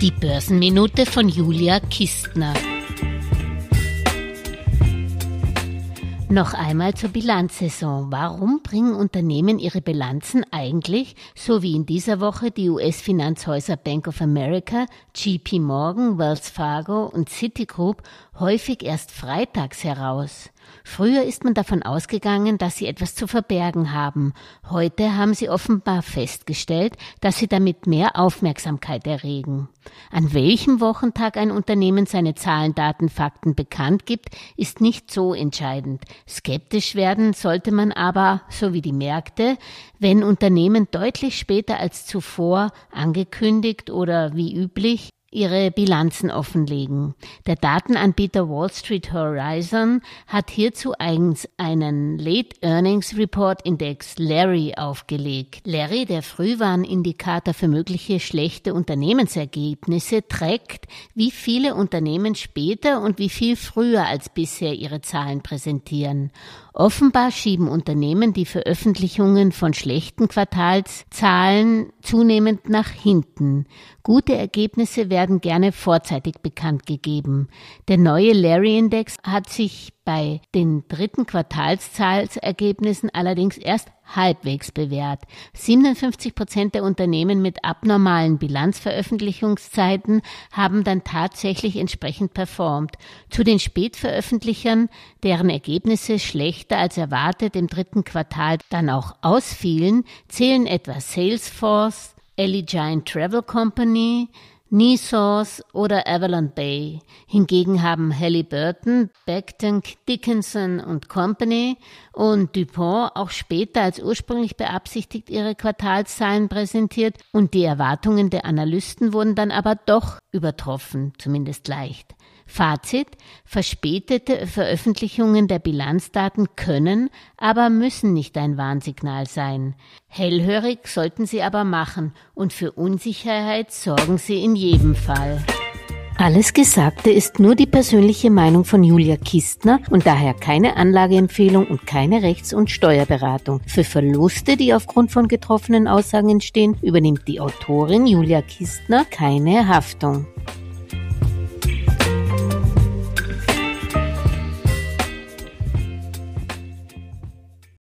Die Börsenminute von Julia Kistner. Noch einmal zur Bilanzsaison. Warum bringen Unternehmen ihre Bilanzen eigentlich, so wie in dieser Woche die US-Finanzhäuser Bank of America, JP Morgan, Wells Fargo und Citigroup häufig erst freitags heraus? Früher ist man davon ausgegangen, dass sie etwas zu verbergen haben. Heute haben sie offenbar festgestellt, dass sie damit mehr Aufmerksamkeit erregen. An welchem Wochentag ein Unternehmen seine Zahlen, Daten, Fakten bekannt gibt, ist nicht so entscheidend. Skeptisch werden sollte man aber, so wie die Märkte, wenn Unternehmen deutlich später als zuvor angekündigt oder wie üblich ihre Bilanzen offenlegen. Der Datenanbieter Wall Street Horizon hat hierzu eigens einen Late Earnings Report Index Larry aufgelegt. Larry, der Frühwarnindikator für mögliche schlechte Unternehmensergebnisse, trägt, wie viele Unternehmen später und wie viel früher als bisher ihre Zahlen präsentieren. Offenbar schieben Unternehmen die Veröffentlichungen von schlechten Quartalszahlen zunehmend nach hinten. Gute Ergebnisse werden gerne vorzeitig bekannt gegeben. Der neue Larry-Index hat sich bei den dritten Quartalszahlergebnissen allerdings erst halbwegs bewährt. 57 Prozent der Unternehmen mit abnormalen Bilanzveröffentlichungszeiten haben dann tatsächlich entsprechend performt. Zu den Spätveröffentlichern, deren Ergebnisse schlechter als erwartet im dritten Quartal dann auch ausfielen, zählen etwa Salesforce, Ellie Giant Travel Company, Nisource oder Avalon Bay. Hingegen haben Halliburton, Becton, Dickinson und Company und DuPont auch später als ursprünglich beabsichtigt ihre Quartalszahlen präsentiert und die Erwartungen der Analysten wurden dann aber doch übertroffen, zumindest leicht. Fazit, verspätete Veröffentlichungen der Bilanzdaten können, aber müssen nicht ein Warnsignal sein. Hellhörig sollten sie aber machen und für Unsicherheit sorgen sie in jedem Fall. Alles Gesagte ist nur die persönliche Meinung von Julia Kistner und daher keine Anlageempfehlung und keine Rechts- und Steuerberatung. Für Verluste, die aufgrund von getroffenen Aussagen entstehen, übernimmt die Autorin Julia Kistner keine Haftung.